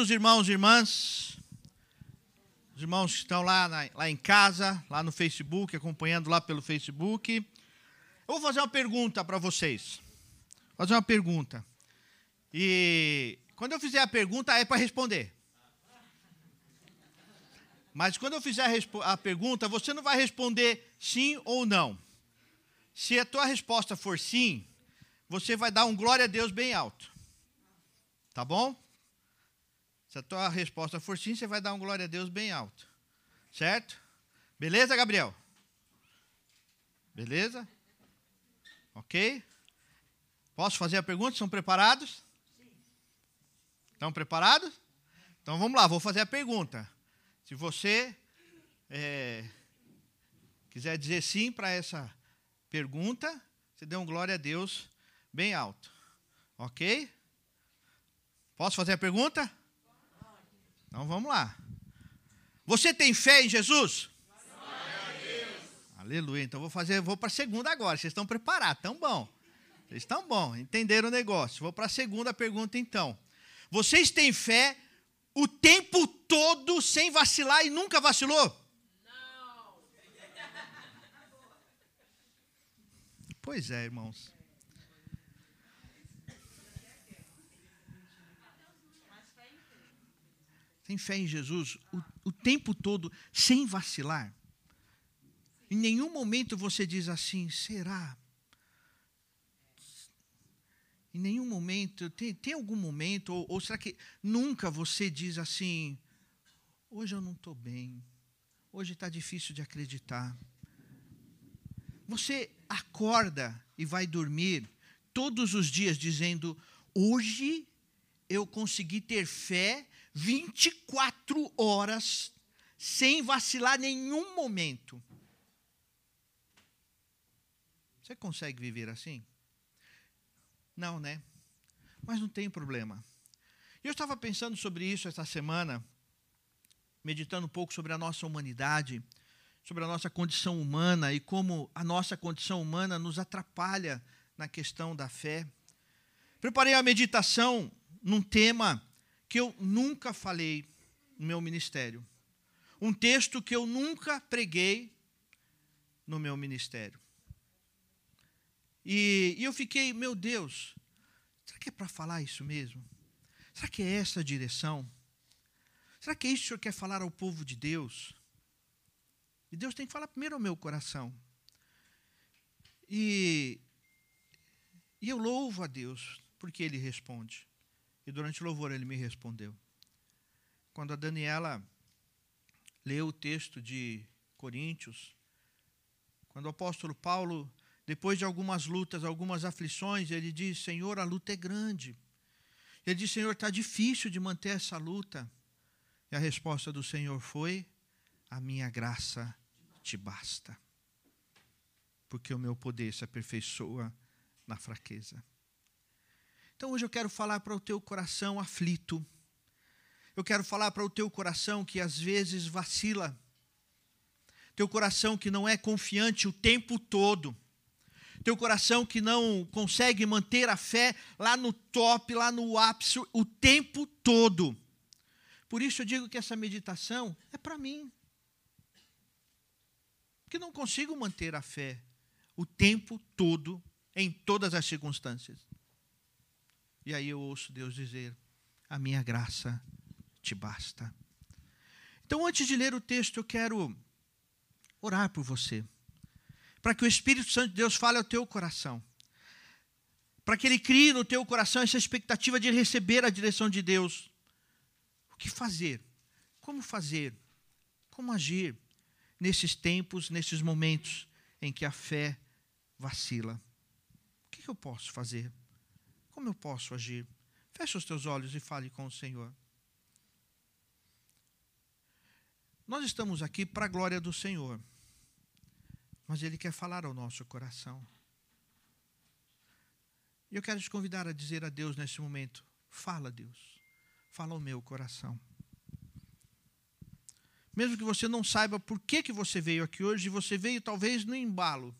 Queridos irmãos e irmãs, os irmãos que estão lá, na, lá em casa, lá no Facebook, acompanhando lá pelo Facebook, eu vou fazer uma pergunta para vocês. Vou fazer uma pergunta. E quando eu fizer a pergunta, é para responder. Mas quando eu fizer a, a pergunta, você não vai responder sim ou não. Se a tua resposta for sim, você vai dar um glória a Deus bem alto. Tá bom? Se a tua resposta for sim, você vai dar um glória a Deus bem alto. Certo? Beleza, Gabriel? Beleza? Ok? Posso fazer a pergunta? Estão preparados? Estão preparados? Então vamos lá, vou fazer a pergunta. Se você é, quiser dizer sim para essa pergunta, você dê um glória a Deus bem alto. Ok? Posso fazer a pergunta? Então vamos lá. Você tem fé em Jesus? Aleluia. Então vou fazer, vou para a segunda agora. Vocês estão preparados? Tão bom. Vocês estão bom, entenderam o negócio. Vou para a segunda pergunta então. Vocês têm fé o tempo todo sem vacilar e nunca vacilou? Não. Pois é, irmãos. Tem fé em Jesus o, o tempo todo, sem vacilar. Em nenhum momento você diz assim, será? Em nenhum momento, tem, tem algum momento, ou, ou será que nunca você diz assim, hoje eu não estou bem, hoje está difícil de acreditar. Você acorda e vai dormir todos os dias dizendo, hoje eu consegui ter fé 24 horas, sem vacilar nenhum momento. Você consegue viver assim? Não, né? Mas não tem problema. Eu estava pensando sobre isso esta semana, meditando um pouco sobre a nossa humanidade, sobre a nossa condição humana e como a nossa condição humana nos atrapalha na questão da fé. Preparei a meditação num tema que eu nunca falei no meu ministério. Um texto que eu nunca preguei no meu ministério. E, e eu fiquei, meu Deus, será que é para falar isso mesmo? Será que é essa a direção? Será que é isso que o Senhor quer falar ao povo de Deus? E Deus tem que falar primeiro ao meu coração. E, e eu louvo a Deus porque Ele responde. E durante o louvor ele me respondeu. Quando a Daniela leu o texto de Coríntios, quando o apóstolo Paulo, depois de algumas lutas, algumas aflições, ele diz: Senhor, a luta é grande. Ele diz: Senhor, está difícil de manter essa luta. E a resposta do Senhor foi: A minha graça te basta, porque o meu poder se aperfeiçoa na fraqueza. Então hoje eu quero falar para o teu coração aflito. Eu quero falar para o teu coração que às vezes vacila. Teu coração que não é confiante o tempo todo. Teu coração que não consegue manter a fé lá no top, lá no ápice o tempo todo. Por isso eu digo que essa meditação é para mim. Que não consigo manter a fé o tempo todo, em todas as circunstâncias. E aí eu ouço Deus dizer: A minha graça te basta. Então, antes de ler o texto, eu quero orar por você, para que o Espírito Santo de Deus fale ao teu coração, para que ele crie no teu coração essa expectativa de receber a direção de Deus. O que fazer? Como fazer? Como agir nesses tempos, nesses momentos em que a fé vacila? O que eu posso fazer? Como eu posso agir? Feche os teus olhos e fale com o Senhor. Nós estamos aqui para a glória do Senhor, mas Ele quer falar ao nosso coração. E eu quero te convidar a dizer a Deus nesse momento: fala, Deus, fala ao meu coração. Mesmo que você não saiba por que, que você veio aqui hoje, você veio talvez no embalo,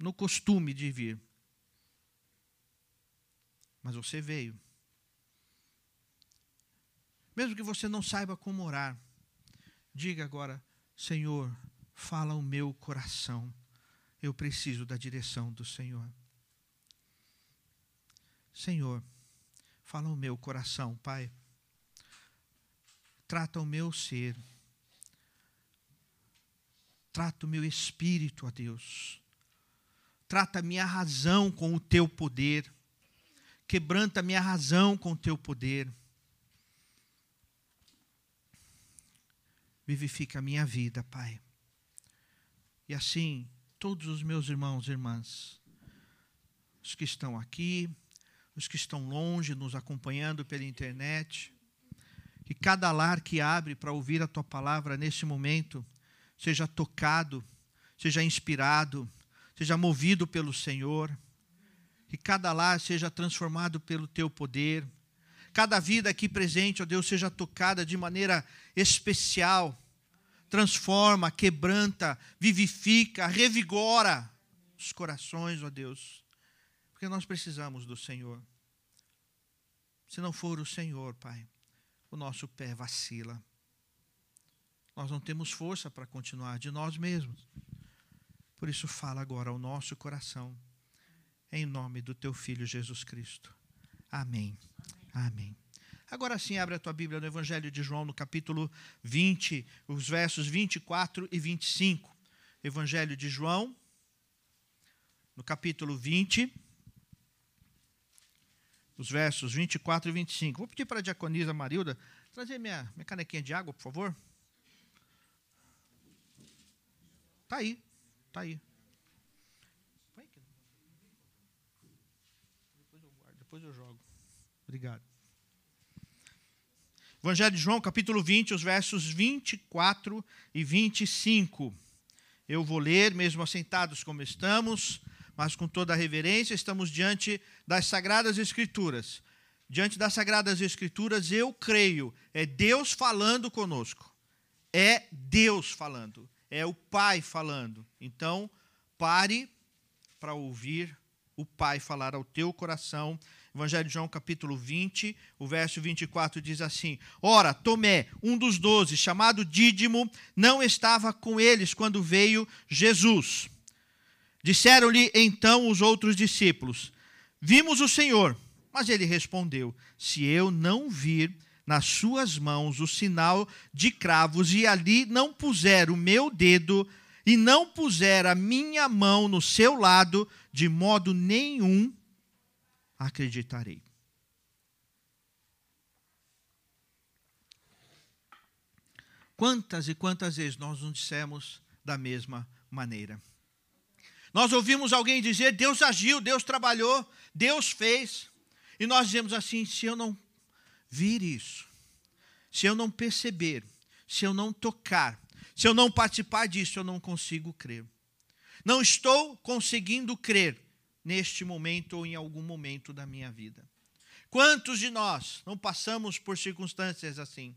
no costume de vir. Mas você veio. Mesmo que você não saiba como orar, diga agora: Senhor, fala o meu coração. Eu preciso da direção do Senhor. Senhor, fala o meu coração, Pai. Trata o meu ser. Trata o meu espírito, ó Deus. Trata a minha razão com o teu poder. Quebranta minha razão com o teu poder. Vivifica a minha vida, Pai. E assim, todos os meus irmãos e irmãs, os que estão aqui, os que estão longe, nos acompanhando pela internet, que cada lar que abre para ouvir a tua palavra nesse momento seja tocado, seja inspirado, seja movido pelo Senhor, que cada lar seja transformado pelo teu poder, cada vida aqui presente, ó Deus, seja tocada de maneira especial, transforma, quebranta, vivifica, revigora os corações, ó Deus, porque nós precisamos do Senhor. Se não for o Senhor, Pai, o nosso pé vacila. Nós não temos força para continuar de nós mesmos. Por isso, fala agora ao nosso coração, em nome do teu Filho Jesus Cristo. Amém. Amém. Agora sim, abre a tua Bíblia no Evangelho de João, no capítulo 20, os versos 24 e 25. Evangelho de João, no capítulo 20 os versos 24 e 25. Vou pedir para a diaconisa Marilda trazer minha, minha canequinha de água, por favor. Está aí, está aí. Depois eu jogo. Obrigado. Evangelho de João, capítulo 20, os versos 24 e 25. Eu vou ler, mesmo assentados como estamos mas com toda a reverência, estamos diante das Sagradas Escrituras. Diante das Sagradas Escrituras, eu creio, é Deus falando conosco. É Deus falando, é o Pai falando. Então, pare para ouvir o Pai falar ao teu coração. Evangelho de João, capítulo 20, o verso 24 diz assim: Ora, Tomé, um dos doze, chamado Dídimo, não estava com eles quando veio Jesus. Disseram-lhe então os outros discípulos: Vimos o Senhor. Mas ele respondeu: Se eu não vir nas suas mãos o sinal de cravos e ali não puser o meu dedo e não puser a minha mão no seu lado, de modo nenhum acreditarei. Quantas e quantas vezes nós não dissemos da mesma maneira? Nós ouvimos alguém dizer: Deus agiu, Deus trabalhou, Deus fez. E nós dizemos assim: se eu não vir isso, se eu não perceber, se eu não tocar, se eu não participar disso, eu não consigo crer. Não estou conseguindo crer neste momento ou em algum momento da minha vida. Quantos de nós não passamos por circunstâncias assim?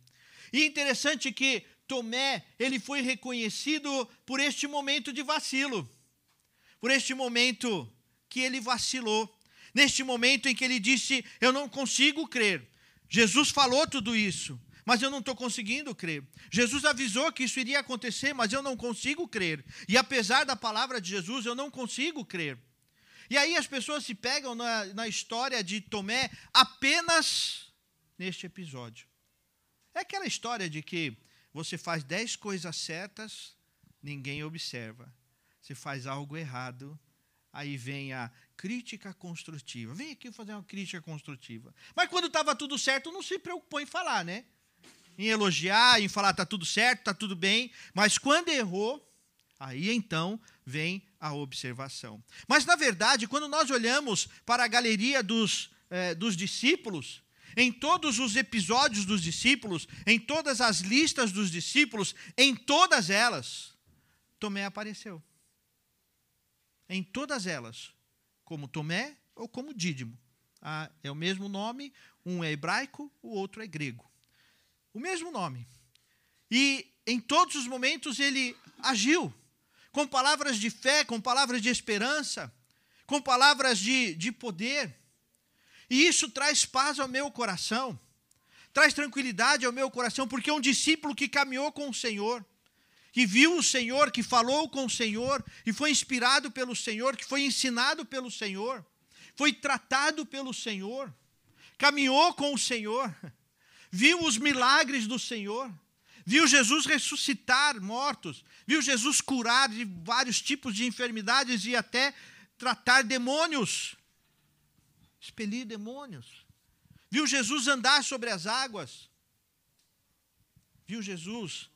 E interessante que Tomé, ele foi reconhecido por este momento de vacilo por este momento que ele vacilou, neste momento em que ele disse: Eu não consigo crer. Jesus falou tudo isso, mas eu não estou conseguindo crer. Jesus avisou que isso iria acontecer, mas eu não consigo crer. E apesar da palavra de Jesus, eu não consigo crer. E aí as pessoas se pegam na, na história de Tomé apenas neste episódio. É aquela história de que você faz dez coisas certas, ninguém observa você faz algo errado, aí vem a crítica construtiva. Vem aqui fazer uma crítica construtiva. Mas quando estava tudo certo, não se preocupou em falar, né? Em elogiar, em falar está tudo certo, está tudo bem. Mas quando errou, aí então vem a observação. Mas na verdade, quando nós olhamos para a galeria dos, eh, dos discípulos, em todos os episódios dos discípulos, em todas as listas dos discípulos, em todas elas, Tomé apareceu em todas elas, como Tomé ou como Dídimo. Ah, é o mesmo nome, um é hebraico, o outro é grego. O mesmo nome. E em todos os momentos ele agiu com palavras de fé, com palavras de esperança, com palavras de, de poder. E isso traz paz ao meu coração, traz tranquilidade ao meu coração, porque é um discípulo que caminhou com o Senhor, que viu o Senhor, que falou com o Senhor, e foi inspirado pelo Senhor, que foi ensinado pelo Senhor, foi tratado pelo Senhor, caminhou com o Senhor, viu os milagres do Senhor, viu Jesus ressuscitar mortos, viu Jesus curar de vários tipos de enfermidades e até tratar demônios, expelir demônios. Viu Jesus andar sobre as águas. Viu Jesus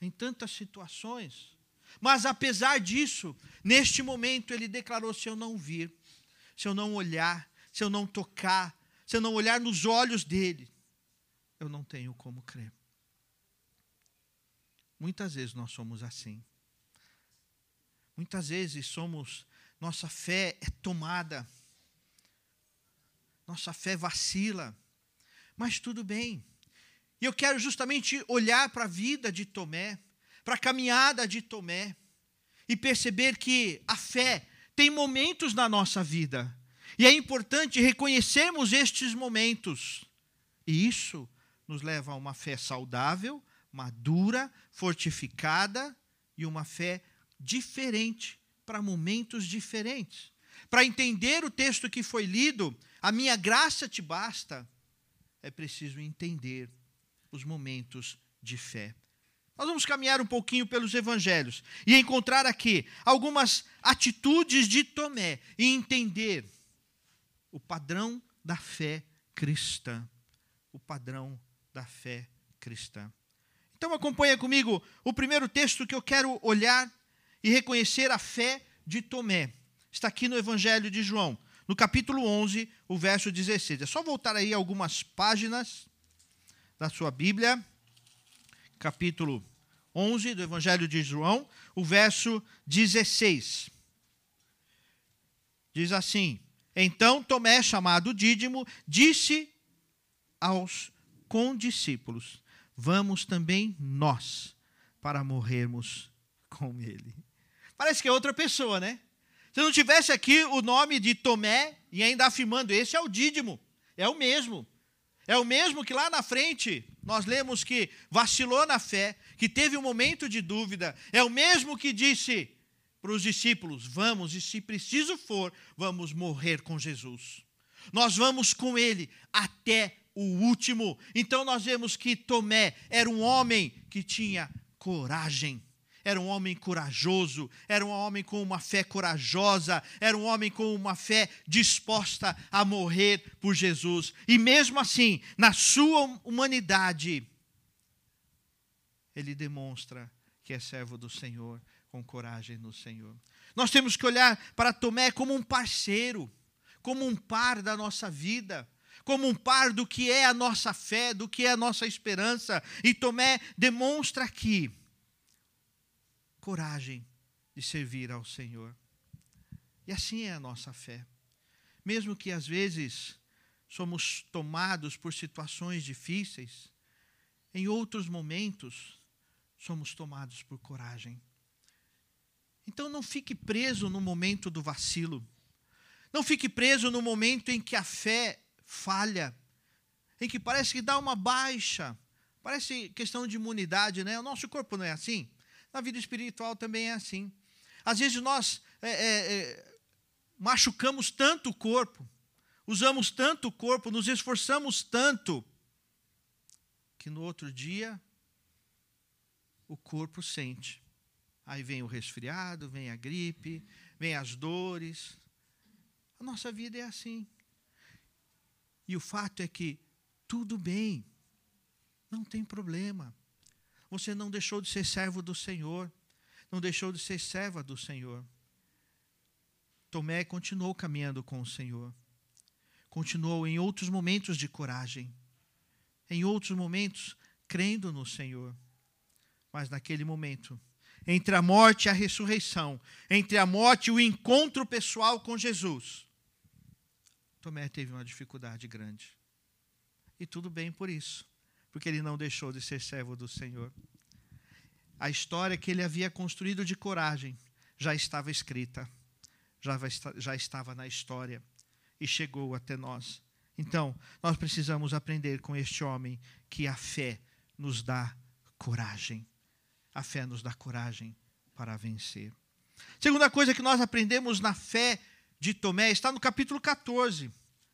em tantas situações. Mas apesar disso, neste momento ele declarou: se eu não vir, se eu não olhar, se eu não tocar, se eu não olhar nos olhos dele, eu não tenho como crer. Muitas vezes nós somos assim. Muitas vezes somos, nossa fé é tomada, nossa fé vacila. Mas tudo bem. E eu quero justamente olhar para a vida de Tomé, para a caminhada de Tomé, e perceber que a fé tem momentos na nossa vida. E é importante reconhecermos estes momentos. E isso nos leva a uma fé saudável, madura, fortificada e uma fé diferente para momentos diferentes. Para entender o texto que foi lido, a minha graça te basta é preciso entender os momentos de fé. Nós vamos caminhar um pouquinho pelos evangelhos e encontrar aqui algumas atitudes de Tomé e entender o padrão da fé cristã. O padrão da fé cristã. Então acompanha comigo o primeiro texto que eu quero olhar e reconhecer a fé de Tomé. Está aqui no Evangelho de João, no capítulo 11, o verso 16. É só voltar aí algumas páginas da sua Bíblia, capítulo 11 do Evangelho de João, o verso 16. Diz assim: Então Tomé, chamado Dídimo, disse aos condiscípulos: Vamos também nós para morrermos com ele. Parece que é outra pessoa, né? Se não tivesse aqui o nome de Tomé, e ainda afirmando, esse é o Dídimo, é o mesmo. É o mesmo que lá na frente nós lemos que vacilou na fé, que teve um momento de dúvida. É o mesmo que disse para os discípulos: Vamos, e se preciso for, vamos morrer com Jesus. Nós vamos com ele até o último. Então nós vemos que Tomé era um homem que tinha coragem era um homem corajoso, era um homem com uma fé corajosa, era um homem com uma fé disposta a morrer por Jesus. E mesmo assim, na sua humanidade, ele demonstra que é servo do Senhor, com coragem no Senhor. Nós temos que olhar para Tomé como um parceiro, como um par da nossa vida como um par do que é a nossa fé, do que é a nossa esperança. E Tomé demonstra aqui coragem de servir ao Senhor. E assim é a nossa fé. Mesmo que às vezes somos tomados por situações difíceis, em outros momentos somos tomados por coragem. Então não fique preso no momento do vacilo. Não fique preso no momento em que a fé falha, em que parece que dá uma baixa. Parece questão de imunidade, né? O nosso corpo não é assim. Na vida espiritual também é assim. Às vezes nós é, é, é, machucamos tanto o corpo, usamos tanto o corpo, nos esforçamos tanto, que no outro dia o corpo sente. Aí vem o resfriado, vem a gripe, vem as dores. A nossa vida é assim. E o fato é que tudo bem, não tem problema. Você não deixou de ser servo do Senhor, não deixou de ser serva do Senhor. Tomé continuou caminhando com o Senhor. Continuou em outros momentos de coragem, em outros momentos crendo no Senhor. Mas naquele momento, entre a morte e a ressurreição, entre a morte e o encontro pessoal com Jesus, Tomé teve uma dificuldade grande. E tudo bem por isso porque ele não deixou de ser servo do Senhor. A história que ele havia construído de coragem já estava escrita, já, já estava na história e chegou até nós. Então, nós precisamos aprender com este homem que a fé nos dá coragem. A fé nos dá coragem para vencer. Segunda coisa que nós aprendemos na fé de Tomé está no capítulo 14,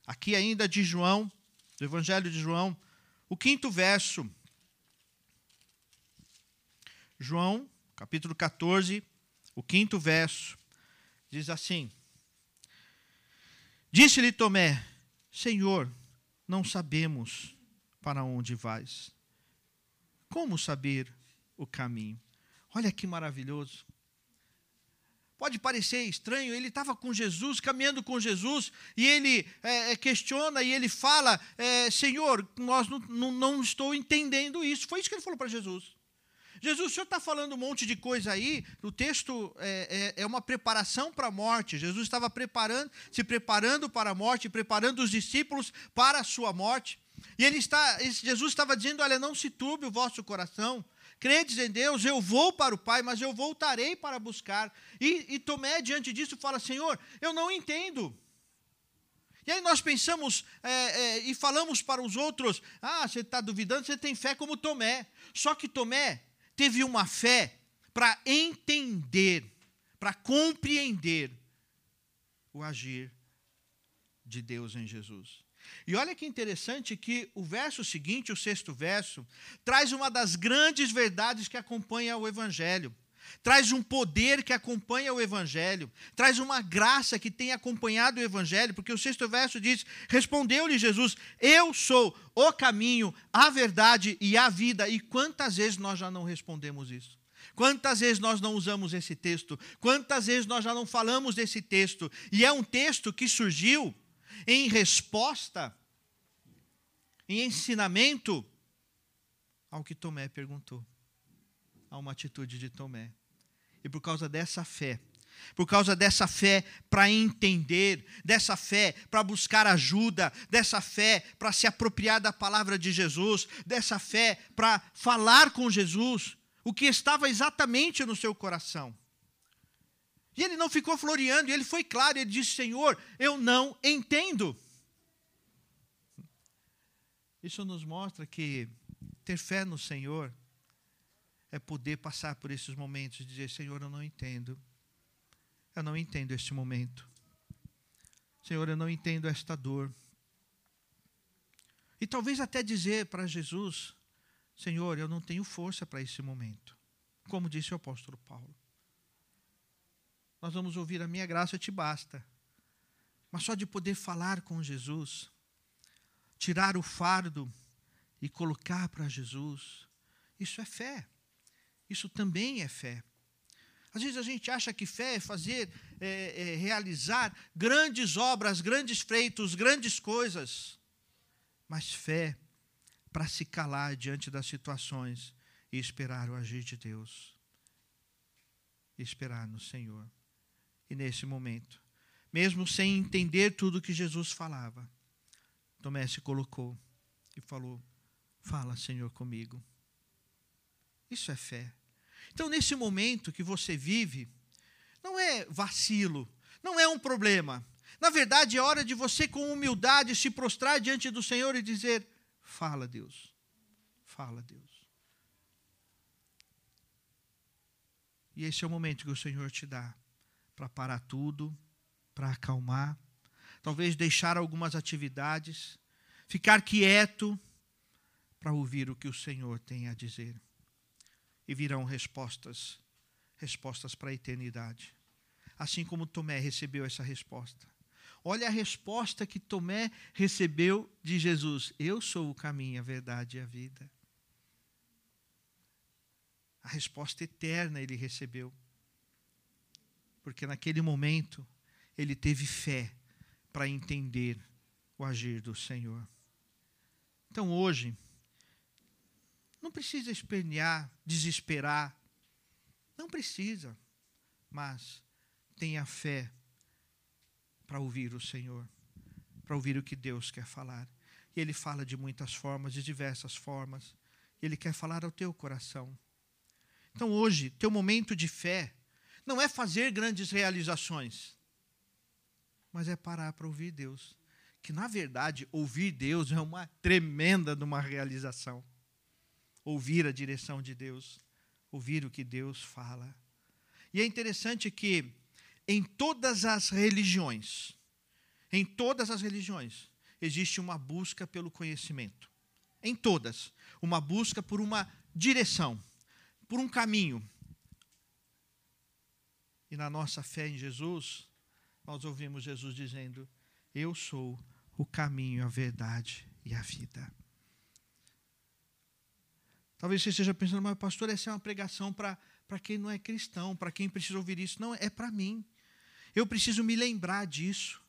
aqui ainda de João, do Evangelho de João, o quinto verso. João, capítulo 14, o quinto verso, diz assim: Disse-lhe Tomé: Senhor, não sabemos para onde vais. Como saber o caminho? Olha que maravilhoso. Pode parecer estranho, ele estava com Jesus, caminhando com Jesus, e ele é, questiona e ele fala: é, Senhor, nós não, não, não estou entendendo isso. Foi isso que ele falou para Jesus. Jesus, o senhor está falando um monte de coisa aí, o texto é, é, é uma preparação para a morte. Jesus estava preparando, se preparando para a morte, preparando os discípulos para a sua morte. E ele está, Jesus estava dizendo: Olha, não se turbe o vosso coração. Credes em Deus, eu vou para o Pai, mas eu voltarei para buscar. E, e Tomé, diante disso, fala: Senhor, eu não entendo. E aí nós pensamos é, é, e falamos para os outros: ah, você está duvidando, você tem fé como Tomé. Só que Tomé teve uma fé para entender, para compreender o agir de Deus em Jesus. E olha que interessante que o verso seguinte, o sexto verso, traz uma das grandes verdades que acompanha o Evangelho. Traz um poder que acompanha o Evangelho, traz uma graça que tem acompanhado o Evangelho, porque o sexto verso diz: Respondeu-lhe Jesus: Eu sou o caminho, a verdade e a vida. E quantas vezes nós já não respondemos isso? Quantas vezes nós não usamos esse texto? Quantas vezes nós já não falamos desse texto? E é um texto que surgiu em resposta, em ensinamento ao que Tomé perguntou a uma atitude de Tomé. E por causa dessa fé, por causa dessa fé para entender, dessa fé para buscar ajuda, dessa fé para se apropriar da palavra de Jesus, dessa fé para falar com Jesus, o que estava exatamente no seu coração. E ele não ficou floreando, ele foi claro, ele disse: Senhor, eu não entendo. Isso nos mostra que ter fé no Senhor é poder passar por esses momentos e dizer: Senhor, eu não entendo. Eu não entendo este momento. Senhor, eu não entendo esta dor. E talvez até dizer para Jesus: Senhor, eu não tenho força para esse momento. Como disse o apóstolo Paulo. Nós vamos ouvir: A minha graça te basta. Mas só de poder falar com Jesus, tirar o fardo e colocar para Jesus, isso é fé. Isso também é fé. Às vezes a gente acha que fé é fazer, é, é realizar grandes obras, grandes feitos, grandes coisas. Mas fé para se calar diante das situações e esperar o agir de Deus. Esperar no Senhor. E nesse momento, mesmo sem entender tudo que Jesus falava, Tomé se colocou e falou: Fala, Senhor, comigo. Isso é fé. Então, nesse momento que você vive, não é vacilo, não é um problema. Na verdade, é hora de você, com humildade, se prostrar diante do Senhor e dizer: Fala, Deus. Fala, Deus. E esse é o momento que o Senhor te dá para parar tudo, para acalmar, talvez deixar algumas atividades, ficar quieto para ouvir o que o Senhor tem a dizer e virão respostas, respostas para a eternidade. Assim como Tomé recebeu essa resposta. Olha a resposta que Tomé recebeu de Jesus: Eu sou o caminho, a verdade e a vida. A resposta eterna ele recebeu. Porque naquele momento ele teve fé para entender o agir do Senhor. Então hoje, não precisa espernear, desesperar. Não precisa. Mas tenha fé para ouvir o Senhor, para ouvir o que Deus quer falar. E Ele fala de muitas formas, de diversas formas. Ele quer falar ao teu coração. Então hoje, teu momento de fé não é fazer grandes realizações, mas é parar para ouvir Deus. que, na verdade, ouvir Deus é uma tremenda de uma realização. Ouvir a direção de Deus, ouvir o que Deus fala. E é interessante que em todas as religiões, em todas as religiões, existe uma busca pelo conhecimento. Em todas. Uma busca por uma direção, por um caminho. E na nossa fé em Jesus, nós ouvimos Jesus dizendo: Eu sou o caminho, a verdade e a vida. Talvez você esteja pensando, mas pastor, essa é uma pregação para quem não é cristão, para quem precisa ouvir isso. Não, é para mim. Eu preciso me lembrar disso.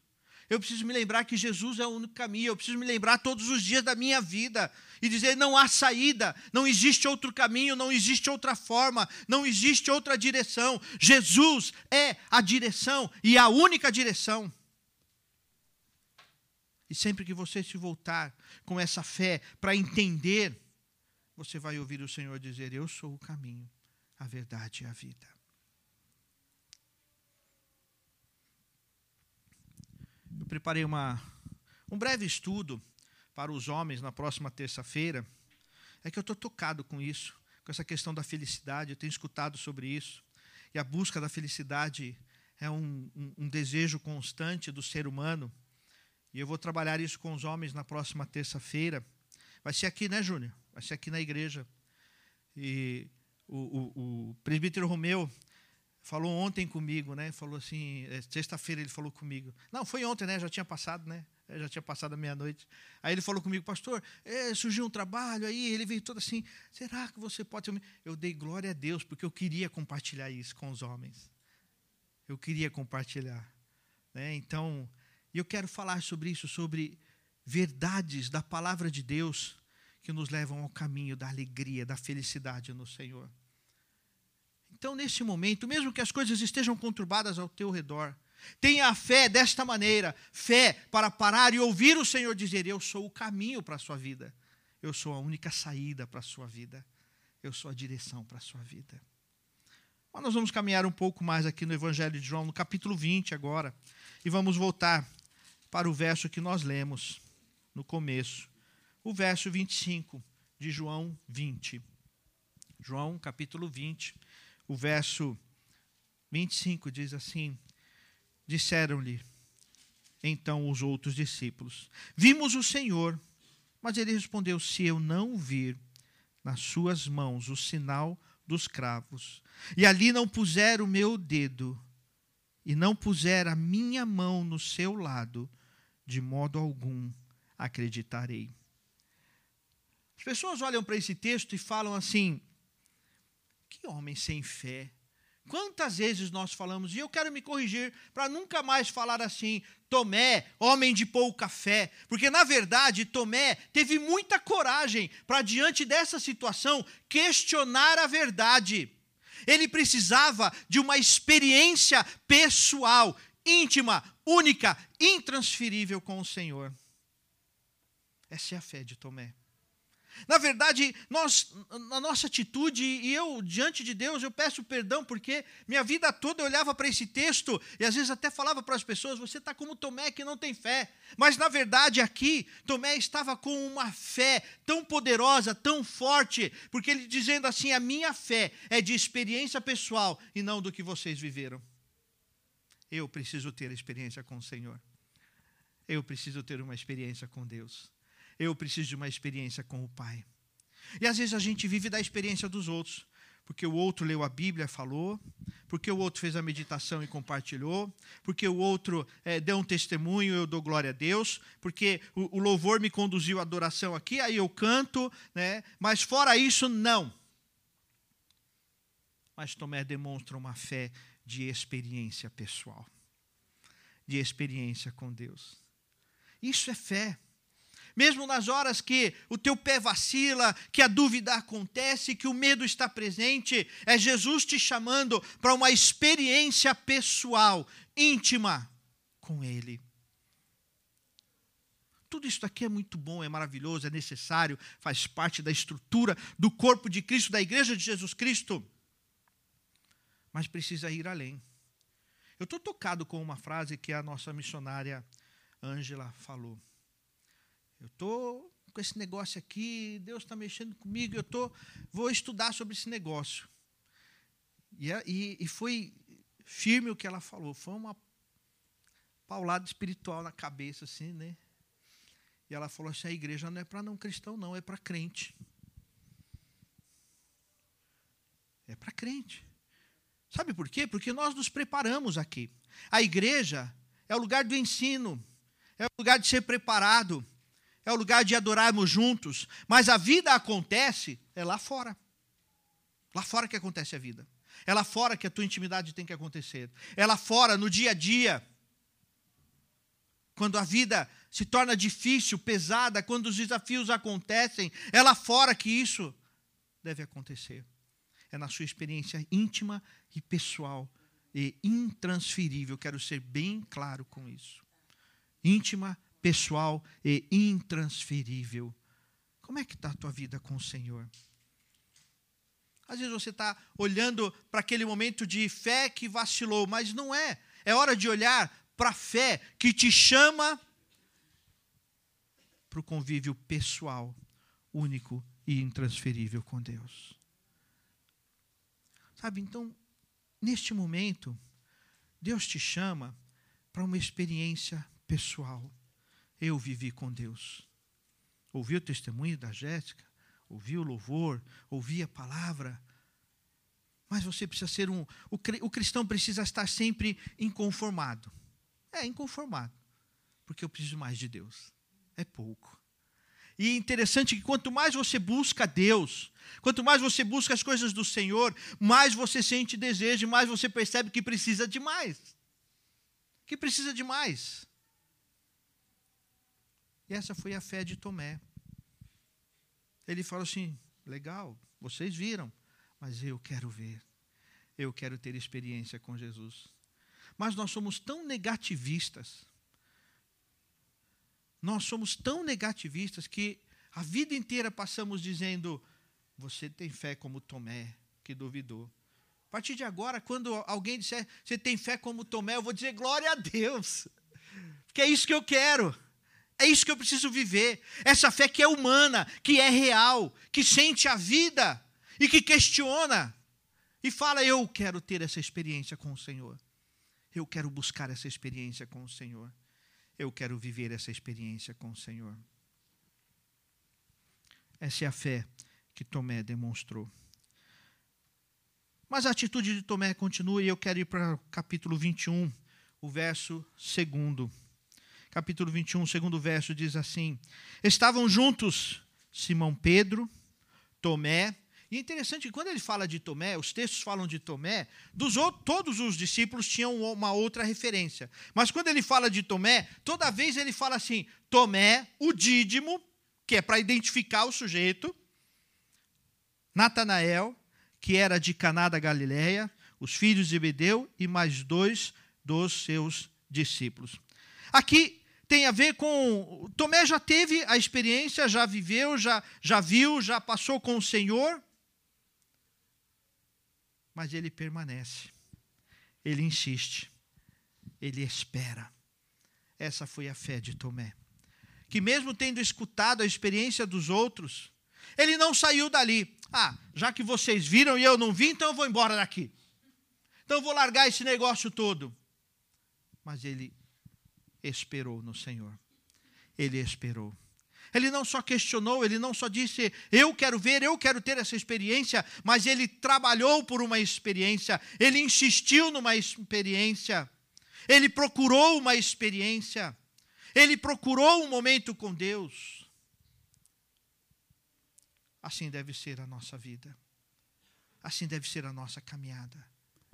Eu preciso me lembrar que Jesus é o único caminho. Eu preciso me lembrar todos os dias da minha vida e dizer: não há saída, não existe outro caminho, não existe outra forma, não existe outra direção. Jesus é a direção e a única direção. E sempre que você se voltar com essa fé para entender, você vai ouvir o Senhor dizer: Eu sou o caminho, a verdade e a vida. Preparei uma, um breve estudo para os homens na próxima terça-feira. É que eu estou tocado com isso, com essa questão da felicidade. Eu tenho escutado sobre isso. E a busca da felicidade é um, um, um desejo constante do ser humano. E eu vou trabalhar isso com os homens na próxima terça-feira. Vai ser aqui, né, Júnior? Vai ser aqui na igreja. E o, o, o presbítero Romeu falou ontem comigo, né? Falou assim, é, sexta-feira ele falou comigo. Não, foi ontem, né? Já tinha passado, né? É, já tinha passado a meia-noite. Aí ele falou comigo, pastor, é, surgiu um trabalho aí, ele veio todo assim, será que você pode... Eu dei glória a Deus, porque eu queria compartilhar isso com os homens. Eu queria compartilhar. Né? Então, eu quero falar sobre isso, sobre verdades da palavra de Deus que nos levam ao caminho da alegria, da felicidade no Senhor. Então, nesse momento, mesmo que as coisas estejam conturbadas ao teu redor, tenha a fé desta maneira: fé para parar e ouvir o Senhor dizer: Eu sou o caminho para a sua vida, eu sou a única saída para a sua vida, eu sou a direção para a sua vida. Mas nós vamos caminhar um pouco mais aqui no Evangelho de João, no capítulo 20 agora, e vamos voltar para o verso que nós lemos no começo, o verso 25 de João 20. João, capítulo 20 o verso 25 diz assim: Disseram-lhe então os outros discípulos: Vimos o Senhor. Mas ele respondeu: Se eu não vir nas suas mãos o sinal dos cravos, e ali não puser o meu dedo, e não puser a minha mão no seu lado, de modo algum acreditarei. As pessoas olham para esse texto e falam assim: que homem sem fé. Quantas vezes nós falamos, e eu quero me corrigir para nunca mais falar assim, Tomé, homem de pouca fé, porque na verdade Tomé teve muita coragem para, diante dessa situação, questionar a verdade. Ele precisava de uma experiência pessoal, íntima, única, intransferível com o Senhor. Essa é a fé de Tomé. Na verdade, nós, na nossa atitude, e eu, diante de Deus, eu peço perdão, porque minha vida toda eu olhava para esse texto e às vezes até falava para as pessoas: você está como Tomé que não tem fé. Mas na verdade, aqui, Tomé estava com uma fé tão poderosa, tão forte, porque ele dizendo assim: a minha fé é de experiência pessoal e não do que vocês viveram. Eu preciso ter experiência com o Senhor. Eu preciso ter uma experiência com Deus eu preciso de uma experiência com o Pai. E às vezes a gente vive da experiência dos outros, porque o outro leu a Bíblia, falou, porque o outro fez a meditação e compartilhou, porque o outro é, deu um testemunho, eu dou glória a Deus, porque o, o louvor me conduziu à adoração aqui, aí eu canto, né? mas fora isso, não. Mas Tomé demonstra uma fé de experiência pessoal, de experiência com Deus. Isso é fé mesmo nas horas que o teu pé vacila, que a dúvida acontece, que o medo está presente, é Jesus te chamando para uma experiência pessoal, íntima com Ele. Tudo isso aqui é muito bom, é maravilhoso, é necessário, faz parte da estrutura do corpo de Cristo, da igreja de Jesus Cristo. Mas precisa ir além. Eu estou tocado com uma frase que a nossa missionária Ângela falou. Eu estou com esse negócio aqui, Deus está mexendo comigo, eu tô, vou estudar sobre esse negócio. E, e, e foi firme o que ela falou, foi uma paulada espiritual na cabeça, assim, né? E ela falou assim: a igreja não é para não cristão, não, é para crente. É para crente. Sabe por quê? Porque nós nos preparamos aqui. A igreja é o lugar do ensino, é o lugar de ser preparado, é o lugar de adorarmos juntos, mas a vida acontece é lá fora. Lá fora que acontece a vida. É lá fora que a tua intimidade tem que acontecer. É lá fora, no dia a dia. Quando a vida se torna difícil, pesada, quando os desafios acontecem, é lá fora que isso deve acontecer. É na sua experiência íntima e pessoal e intransferível. Quero ser bem claro com isso. Íntima, pessoal e intransferível. Como é que está a tua vida com o Senhor? Às vezes você está olhando para aquele momento de fé que vacilou, mas não é. É hora de olhar para a fé que te chama para o convívio pessoal, único e intransferível com Deus. Sabe, então, neste momento, Deus te chama para uma experiência pessoal. Eu vivi com Deus. Ouvi o testemunho da Jéssica, ouvi o louvor, ouvi a palavra. Mas você precisa ser um. O, cristão precisa estar sempre inconformado. É, inconformado. Porque eu preciso mais de Deus. É pouco. E é interessante que quanto mais você busca Deus, quanto mais você busca as coisas do Senhor, mais você sente desejo, mais você percebe que precisa de mais. Que precisa de mais. Essa foi a fé de Tomé. Ele fala assim: legal, vocês viram, mas eu quero ver. Eu quero ter experiência com Jesus. Mas nós somos tão negativistas. Nós somos tão negativistas que a vida inteira passamos dizendo: você tem fé como Tomé, que duvidou. A partir de agora, quando alguém disser você tem fé como Tomé, eu vou dizer glória a Deus, porque é isso que eu quero. É isso que eu preciso viver. Essa fé que é humana, que é real, que sente a vida e que questiona. E fala: Eu quero ter essa experiência com o Senhor. Eu quero buscar essa experiência com o Senhor. Eu quero viver essa experiência com o Senhor. Essa é a fé que Tomé demonstrou. Mas a atitude de Tomé continua e eu quero ir para o capítulo 21, o verso segundo capítulo 21, segundo verso, diz assim: Estavam juntos Simão Pedro, Tomé. E é interessante que quando ele fala de Tomé, os textos falam de Tomé, dos outros, todos os discípulos tinham uma outra referência. Mas quando ele fala de Tomé, toda vez ele fala assim: Tomé, o dídimo, que é para identificar o sujeito, Natanael, que era de Caná da Galileia, os filhos de Bedeu e mais dois dos seus discípulos. Aqui tem a ver com. Tomé já teve a experiência, já viveu, já, já viu, já passou com o Senhor. Mas ele permanece, ele insiste, ele espera. Essa foi a fé de Tomé. Que, mesmo tendo escutado a experiência dos outros, ele não saiu dali. Ah, já que vocês viram e eu não vi, então eu vou embora daqui. Então eu vou largar esse negócio todo. Mas ele esperou no Senhor. Ele esperou. Ele não só questionou, ele não só disse, eu quero ver, eu quero ter essa experiência, mas ele trabalhou por uma experiência, ele insistiu numa experiência, ele procurou uma experiência, ele procurou um momento com Deus. Assim deve ser a nossa vida, assim deve ser a nossa caminhada.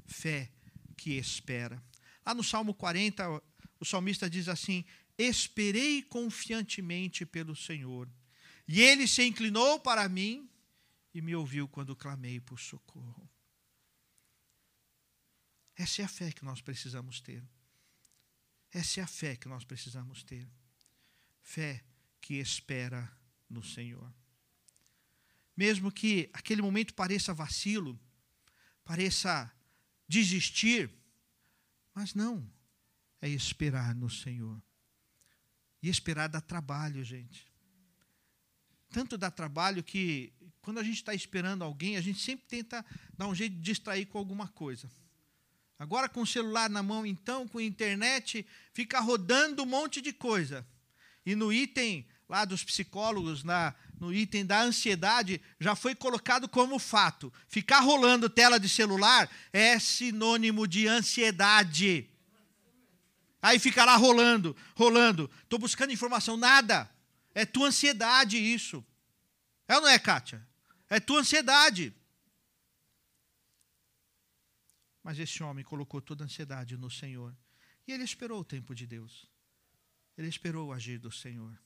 Fé que espera. Lá no Salmo 40, o salmista diz assim: Esperei confiantemente pelo Senhor, e ele se inclinou para mim e me ouviu quando clamei por socorro. Essa é a fé que nós precisamos ter. Essa é a fé que nós precisamos ter. Fé que espera no Senhor. Mesmo que aquele momento pareça vacilo, pareça desistir, mas não é esperar no Senhor. E esperar dá trabalho, gente. Tanto dá trabalho que, quando a gente está esperando alguém, a gente sempre tenta dar um jeito de distrair com alguma coisa. Agora, com o celular na mão, então, com a internet, fica rodando um monte de coisa. E no item lá dos psicólogos, na, no item da ansiedade, já foi colocado como fato. Ficar rolando tela de celular é sinônimo de ansiedade. Aí fica lá rolando, rolando. Estou buscando informação, nada. É tua ansiedade isso. É ou não é, Kátia? É tua ansiedade. Mas esse homem colocou toda a ansiedade no Senhor. E ele esperou o tempo de Deus. Ele esperou o agir do Senhor.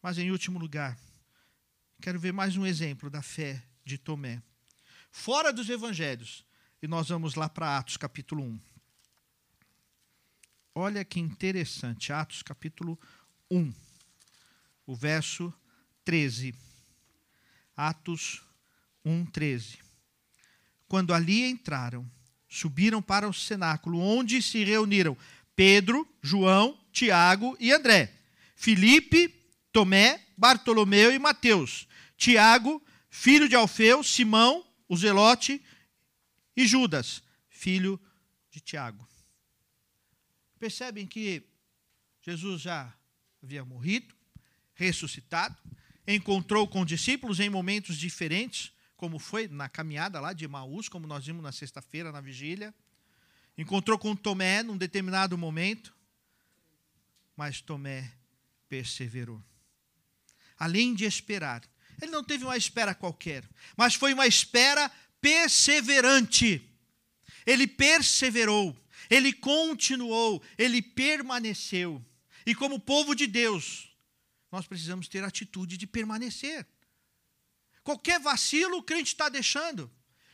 Mas, em último lugar, quero ver mais um exemplo da fé de Tomé. Fora dos evangelhos. E nós vamos lá para Atos capítulo 1. Olha que interessante, Atos capítulo 1, o verso 13. Atos 1, 13. Quando ali entraram, subiram para o cenáculo, onde se reuniram Pedro, João, Tiago e André, Filipe, Tomé, Bartolomeu e Mateus, Tiago, filho de Alfeu, Simão, o Zelote e Judas, filho de Tiago. Percebem que Jesus já havia morrido, ressuscitado, encontrou com discípulos em momentos diferentes, como foi na caminhada lá de Emaús, como nós vimos na sexta-feira, na vigília. Encontrou com Tomé num determinado momento, mas Tomé perseverou. Além de esperar, ele não teve uma espera qualquer, mas foi uma espera perseverante. Ele perseverou ele continuou, ele permaneceu. E como povo de Deus, nós precisamos ter a atitude de permanecer. Qualquer vacilo o crente está deixando.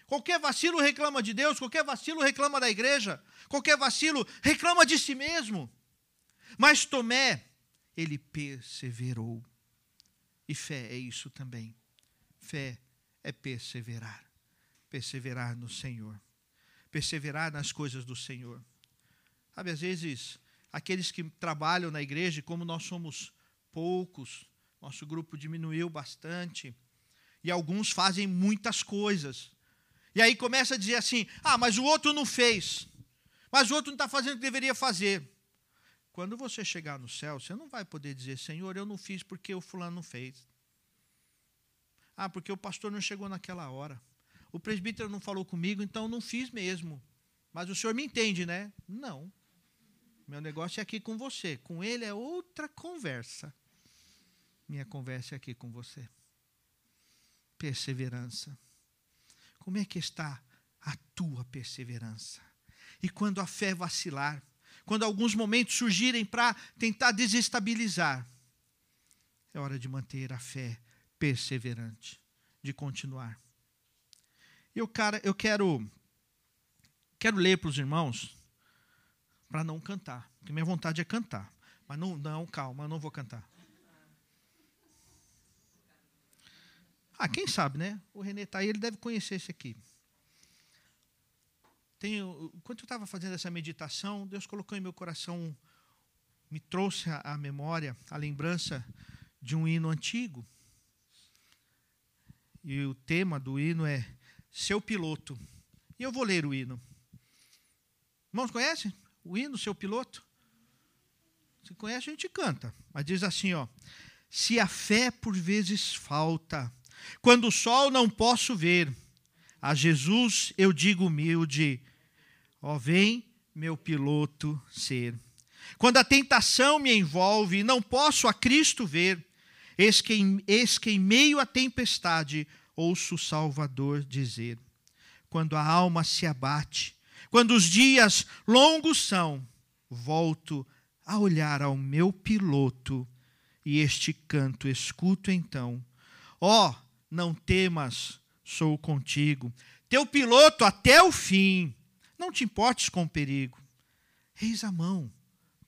Qualquer vacilo reclama de Deus, qualquer vacilo reclama da igreja, qualquer vacilo reclama de si mesmo. Mas Tomé, ele perseverou. E fé é isso também. Fé é perseverar. Perseverar no Senhor perseverar nas coisas do Senhor. Sabe, às vezes, aqueles que trabalham na igreja, como nós somos poucos, nosso grupo diminuiu bastante, e alguns fazem muitas coisas. E aí começa a dizer assim: ah, mas o outro não fez, mas o outro não está fazendo o que deveria fazer. Quando você chegar no céu, você não vai poder dizer, Senhor, eu não fiz porque o fulano não fez. Ah, porque o pastor não chegou naquela hora o presbítero não falou comigo, então não fiz mesmo. Mas o senhor me entende, né? Não. Meu negócio é aqui com você. Com ele é outra conversa. Minha conversa é aqui com você. Perseverança. Como é que está a tua perseverança? E quando a fé vacilar, quando alguns momentos surgirem para tentar desestabilizar, é hora de manter a fé perseverante, de continuar. Eu, cara, eu quero, quero ler para os irmãos para não cantar, porque minha vontade é cantar. Mas não, não, calma, eu não vou cantar. Ah, quem sabe, né? O Renê está aí, ele deve conhecer esse aqui. Tenho, enquanto eu estava fazendo essa meditação, Deus colocou em meu coração, me trouxe à memória, a lembrança de um hino antigo. E o tema do hino é seu piloto. E eu vou ler o hino. Irmãos, conhecem o hino, seu piloto? Se conhece, a gente canta. Mas diz assim, ó. Se a fé por vezes falta, quando o sol não posso ver, a Jesus eu digo humilde, ó vem meu piloto ser. Quando a tentação me envolve não posso a Cristo ver, eis que, eis que em meio à tempestade ouço o Salvador dizer: quando a alma se abate, quando os dias longos são, volto a olhar ao meu piloto e este canto escuto então. Ó, oh, não temas, sou contigo. Teu piloto até o fim. Não te importes com o perigo. Eis a mão,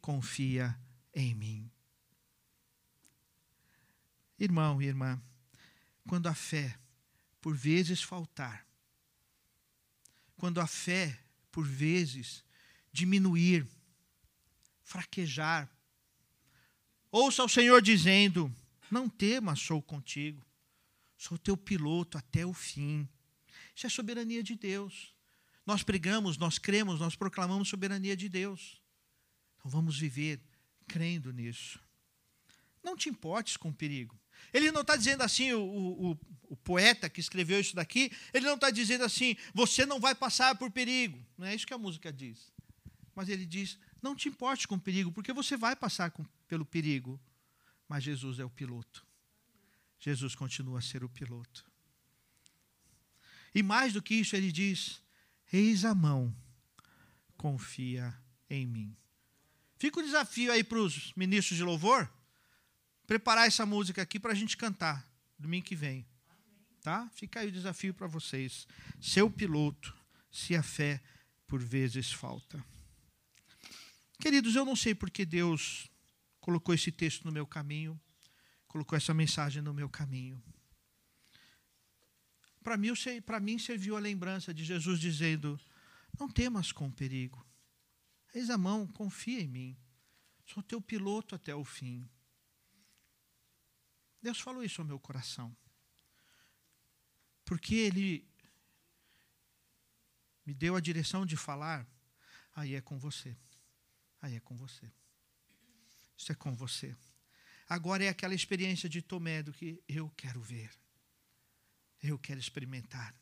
confia em mim. Irmão e irmã, quando a fé por vezes faltar, quando a fé, por vezes, diminuir, fraquejar. Ouça o Senhor dizendo: Não temas, sou contigo. Sou teu piloto até o fim. Isso é soberania de Deus. Nós pregamos, nós cremos, nós proclamamos soberania de Deus. Então vamos viver crendo nisso. Não te importes com o perigo. Ele não está dizendo assim, o, o, o, poeta que escreveu isso daqui, ele não está dizendo assim, você não vai passar por perigo. Não é isso que a música diz. Mas ele diz, não te importe com o perigo, porque você vai passar com, pelo perigo. Mas Jesus é o piloto. Jesus continua a ser o piloto. E mais do que isso, ele diz: Eis a mão, confia em mim. Fica o desafio aí para os ministros de louvor preparar essa música aqui para a gente cantar domingo que vem. Tá? Fica aí o desafio para vocês. Seu piloto, se a fé por vezes falta. Queridos, eu não sei porque Deus colocou esse texto no meu caminho, colocou essa mensagem no meu caminho. Para mim, para mim serviu a lembrança de Jesus dizendo: Não temas com perigo. Eis a mão, confia em mim. Sou teu piloto até o fim. Deus falou isso ao meu coração. Porque Ele me deu a direção de falar, aí é com você. Aí é com você. Isso é com você. Agora é aquela experiência de Tomé do que eu quero ver. Eu quero experimentar.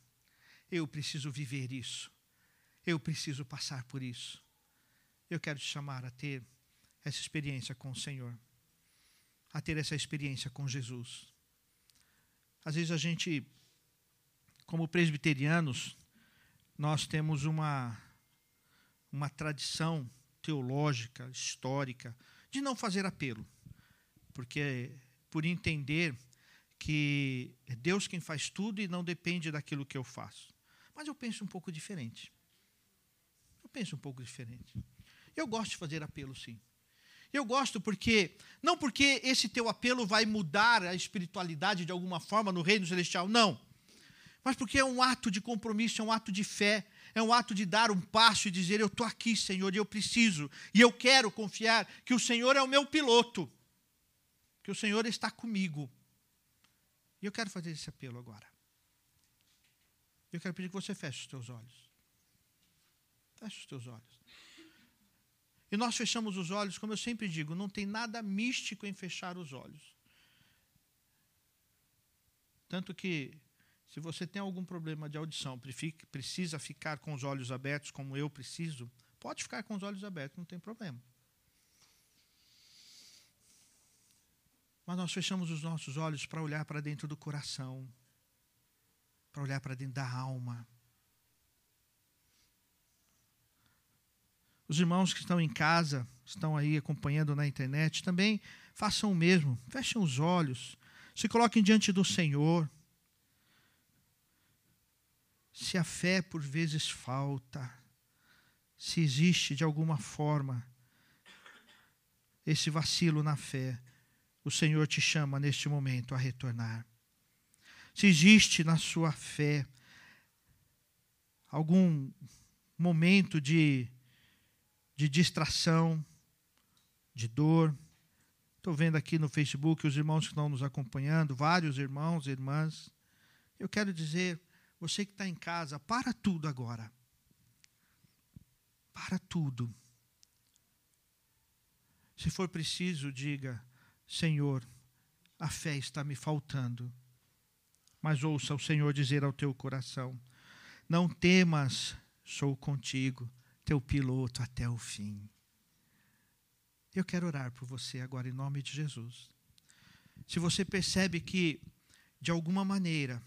Eu preciso viver isso. Eu preciso passar por isso. Eu quero te chamar a ter essa experiência com o Senhor a ter essa experiência com Jesus. Às vezes a gente, como presbiterianos, nós temos uma, uma tradição teológica, histórica, de não fazer apelo, porque por entender que é Deus quem faz tudo e não depende daquilo que eu faço. Mas eu penso um pouco diferente. Eu penso um pouco diferente. Eu gosto de fazer apelo, sim. Eu gosto porque, não porque esse teu apelo vai mudar a espiritualidade de alguma forma no reino celestial, não. Mas porque é um ato de compromisso, é um ato de fé, é um ato de dar um passo e dizer: Eu estou aqui, Senhor, e eu preciso, e eu quero confiar que o Senhor é o meu piloto, que o Senhor está comigo. E eu quero fazer esse apelo agora. Eu quero pedir que você feche os teus olhos. Feche os teus olhos. E nós fechamos os olhos, como eu sempre digo, não tem nada místico em fechar os olhos. Tanto que, se você tem algum problema de audição, precisa ficar com os olhos abertos, como eu preciso, pode ficar com os olhos abertos, não tem problema. Mas nós fechamos os nossos olhos para olhar para dentro do coração, para olhar para dentro da alma. Os irmãos que estão em casa, estão aí acompanhando na internet, também façam o mesmo. Fechem os olhos, se coloquem diante do Senhor. Se a fé por vezes falta, se existe de alguma forma esse vacilo na fé, o Senhor te chama neste momento a retornar. Se existe na sua fé algum momento de de distração, de dor. Estou vendo aqui no Facebook os irmãos que estão nos acompanhando, vários irmãos e irmãs. Eu quero dizer, você que está em casa, para tudo agora. Para tudo. Se for preciso, diga: Senhor, a fé está me faltando. Mas ouça o Senhor dizer ao teu coração: Não temas, sou contigo teu piloto até o fim. Eu quero orar por você agora em nome de Jesus. Se você percebe que, de alguma maneira,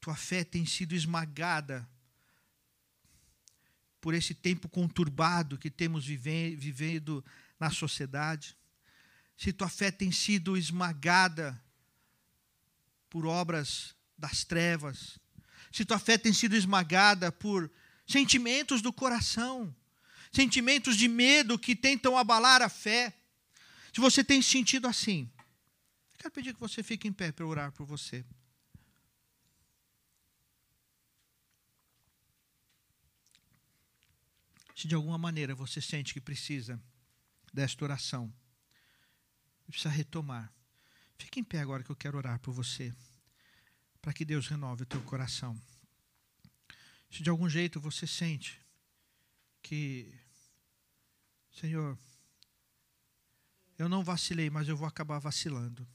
tua fé tem sido esmagada por esse tempo conturbado que temos vive, vivendo na sociedade, se tua fé tem sido esmagada por obras das trevas, se tua fé tem sido esmagada por sentimentos do coração, sentimentos de medo que tentam abalar a fé. Se você tem sentido assim, eu quero pedir que você fique em pé para orar por você. Se de alguma maneira você sente que precisa desta oração. Precisa retomar. Fique em pé agora que eu quero orar por você. Para que Deus renove o teu coração. Se de algum jeito você sente que, Senhor, eu não vacilei, mas eu vou acabar vacilando.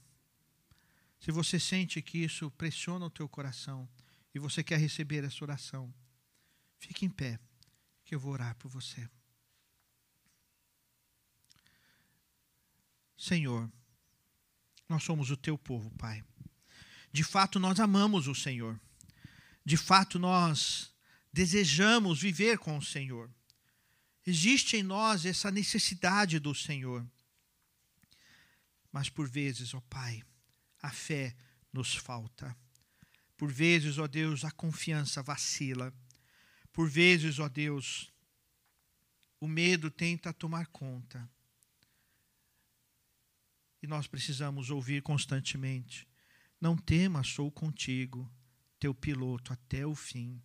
Se você sente que isso pressiona o teu coração e você quer receber essa oração, fique em pé, que eu vou orar por você. Senhor, nós somos o teu povo, Pai. De fato, nós amamos o Senhor. De fato, nós desejamos viver com o Senhor. Existe em nós essa necessidade do Senhor. Mas por vezes, ó Pai, a fé nos falta. Por vezes, ó Deus, a confiança vacila. Por vezes, ó Deus, o medo tenta tomar conta. E nós precisamos ouvir constantemente: Não temas, sou contigo, teu piloto até o fim.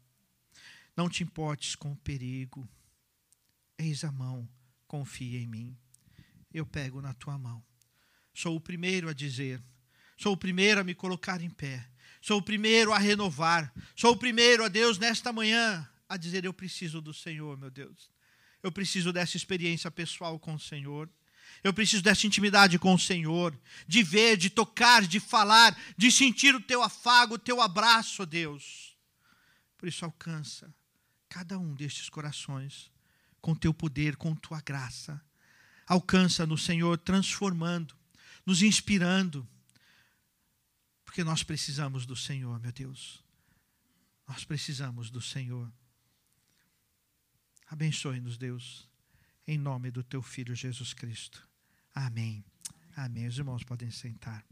Não te importes com o perigo. Eis a mão, confia em mim. Eu pego na tua mão. Sou o primeiro a dizer, sou o primeiro a me colocar em pé, sou o primeiro a renovar, sou o primeiro a Deus nesta manhã a dizer: Eu preciso do Senhor, meu Deus. Eu preciso dessa experiência pessoal com o Senhor. Eu preciso dessa intimidade com o Senhor, de ver, de tocar, de falar, de sentir o teu afago, o teu abraço, Deus. Por isso, alcança cada um destes corações com teu poder, com tua graça. Alcança no Senhor, transformando, nos inspirando, porque nós precisamos do Senhor, meu Deus. Nós precisamos do Senhor. Abençoe-nos, Deus, em nome do teu Filho Jesus Cristo. Amém. Amém. Os irmãos podem sentar.